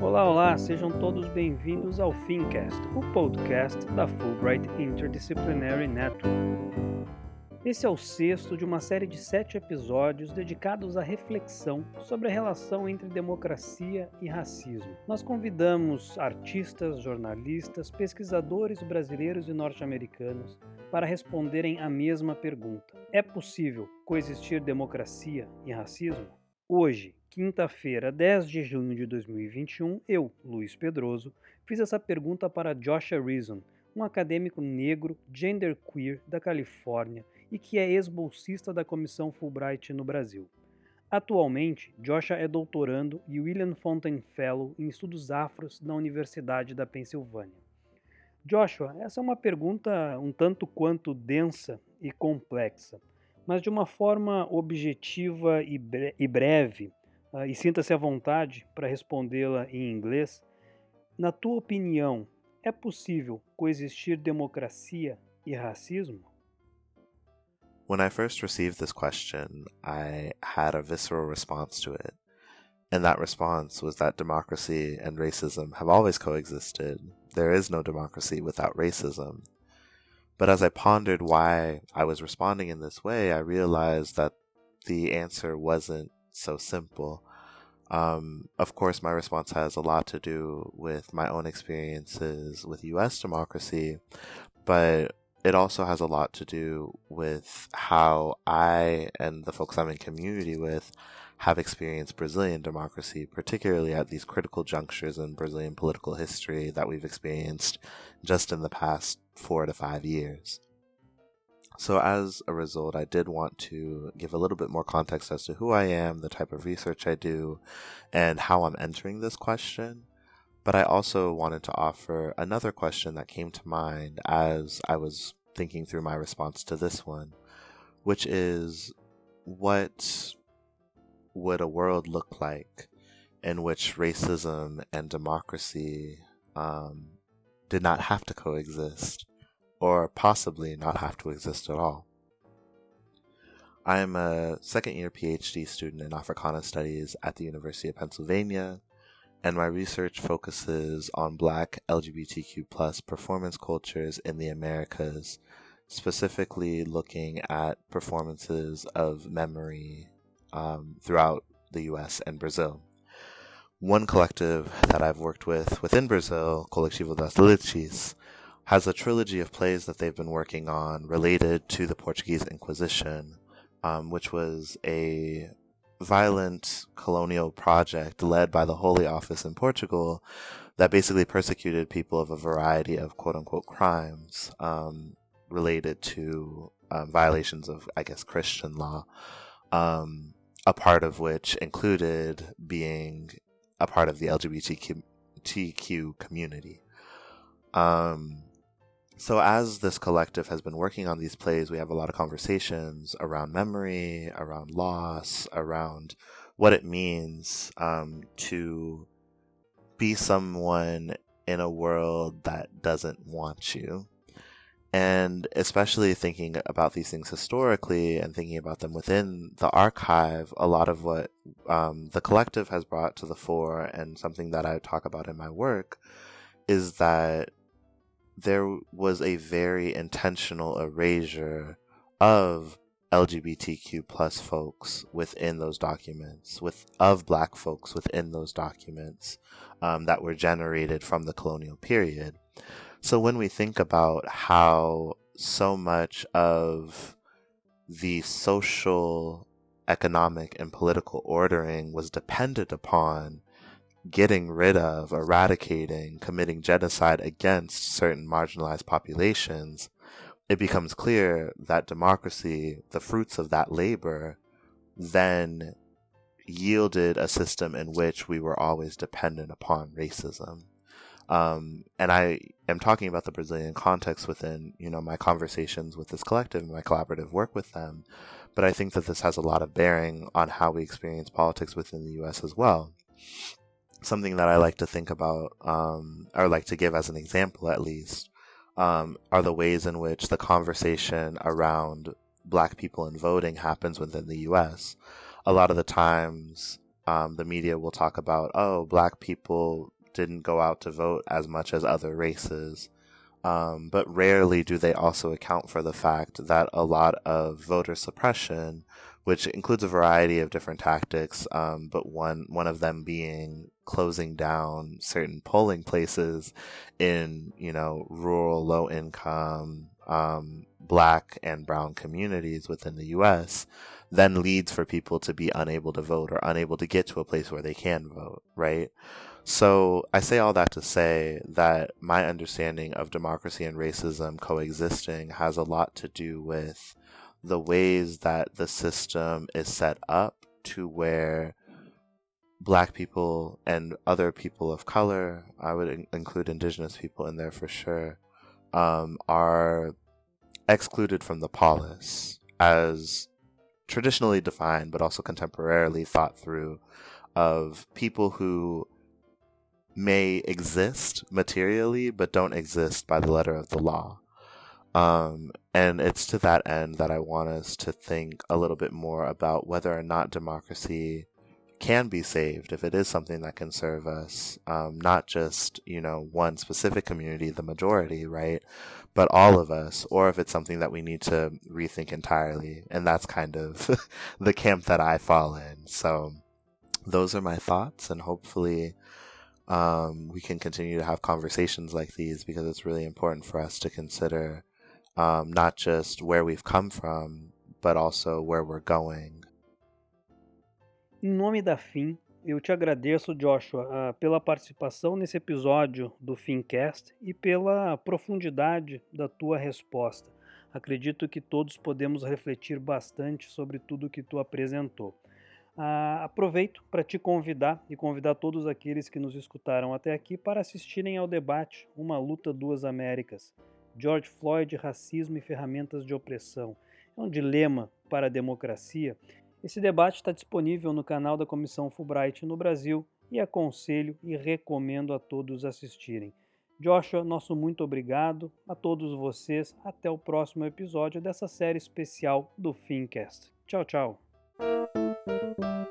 Olá, olá, sejam todos bem-vindos ao Fincast, o podcast da Fulbright Interdisciplinary Network. Esse é o sexto de uma série de sete episódios dedicados à reflexão sobre a relação entre democracia e racismo. Nós convidamos artistas, jornalistas, pesquisadores brasileiros e norte-americanos para responderem a mesma pergunta: é possível coexistir democracia e racismo? Hoje, quinta-feira, 10 de junho de 2021, eu, Luiz Pedroso, fiz essa pergunta para Joshua Reason, um acadêmico negro, genderqueer da Califórnia e que é ex-bolsista da Comissão Fulbright no Brasil. Atualmente, Joshua é doutorando e William Fontaine Fellow em Estudos Afros na Universidade da Pensilvânia. Joshua, essa é uma pergunta um tanto quanto densa e complexa mas de uma forma objetiva e, bre e breve, uh, e sinta-se à vontade para respondê-la em inglês. Na tua opinião, é possível coexistir democracia e racismo? When I first received this question, I had a visceral response to it. And that response was that democracy and racism have always coexisted. There is no democracy without racism. But as I pondered why I was responding in this way, I realized that the answer wasn't so simple. Um, of course, my response has a lot to do with my own experiences with US democracy, but it also has a lot to do with how I and the folks I'm in community with have experienced Brazilian democracy, particularly at these critical junctures in Brazilian political history that we've experienced just in the past four to five years. So, as a result, I did want to give a little bit more context as to who I am, the type of research I do, and how I'm entering this question. But I also wanted to offer another question that came to mind as I was thinking through my response to this one, which is what would a world look like in which racism and democracy um, did not have to coexist, or possibly not have to exist at all? I am a second year PhD student in Africana Studies at the University of Pennsylvania, and my research focuses on Black LGBTQ plus performance cultures in the Americas, specifically looking at performances of memory um, throughout the US and Brazil. One collective that I've worked with within Brazil, Coletivo das Liches, has a trilogy of plays that they've been working on related to the Portuguese Inquisition, um, which was a violent colonial project led by the Holy Office in Portugal that basically persecuted people of a variety of quote unquote crimes um, related to um, violations of, I guess, Christian law. Um, a part of which included being a part of the LGBTQ community. Um, so as this collective has been working on these plays, we have a lot of conversations around memory, around loss, around what it means um, to be someone in a world that doesn't want you and especially thinking about these things historically and thinking about them within the archive, a lot of what um, the collective has brought to the fore, and something that I talk about in my work, is that there was a very intentional erasure of LGBTQ plus folks within those documents, with of black folks within those documents um, that were generated from the colonial period. So when we think about how so much of the social, economic, and political ordering was dependent upon getting rid of, eradicating, committing genocide against certain marginalized populations, it becomes clear that democracy, the fruits of that labor, then yielded a system in which we were always dependent upon racism. Um, and I am talking about the Brazilian context within, you know, my conversations with this collective and my collaborative work with them. But I think that this has a lot of bearing on how we experience politics within the U.S. as well. Something that I like to think about, um, or like to give as an example at least, um, are the ways in which the conversation around black people and voting happens within the U.S. A lot of the times, um, the media will talk about, oh, black people didn't go out to vote as much as other races. Um, but rarely do they also account for the fact that a lot of voter suppression, which includes a variety of different tactics, um, but one one of them being closing down certain polling places in you know rural, low income, um, black and brown communities within the U.S. then leads for people to be unable to vote or unable to get to a place where they can vote, right? So I say all that to say that my understanding of democracy and racism coexisting has a lot to do with the ways that the system is set up to where black people and other people of color, I would in- include indigenous people in there for sure, um, are excluded from the polis as traditionally defined, but also contemporarily thought through of people who may exist materially, but don't exist by the letter of the law. Um, and it's to that end that I want us to think a little bit more about whether or not democracy can be saved if it is something that can serve us, um, not just, you know, one specific community, the majority, right? But all of us, or if it's something that we need to rethink entirely. And that's kind of the camp that I fall in. So those are my thoughts and hopefully, um, we can continue to have conversations like these because it's really important for us to consider, um, not just where we've come from, but also where we're going Em nome da FIM, eu te agradeço, Joshua, ah, pela participação nesse episódio do Fincast e pela profundidade da tua resposta. Acredito que todos podemos refletir bastante sobre tudo que tu apresentou. Ah, aproveito para te convidar e convidar todos aqueles que nos escutaram até aqui para assistirem ao debate Uma Luta Duas Américas. George Floyd, Racismo e Ferramentas de Opressão. É um dilema para a democracia esse debate está disponível no canal da Comissão Fulbright no Brasil e aconselho e recomendo a todos assistirem. Joshua, nosso muito obrigado a todos vocês. Até o próximo episódio dessa série especial do Fincast. Tchau, tchau. Música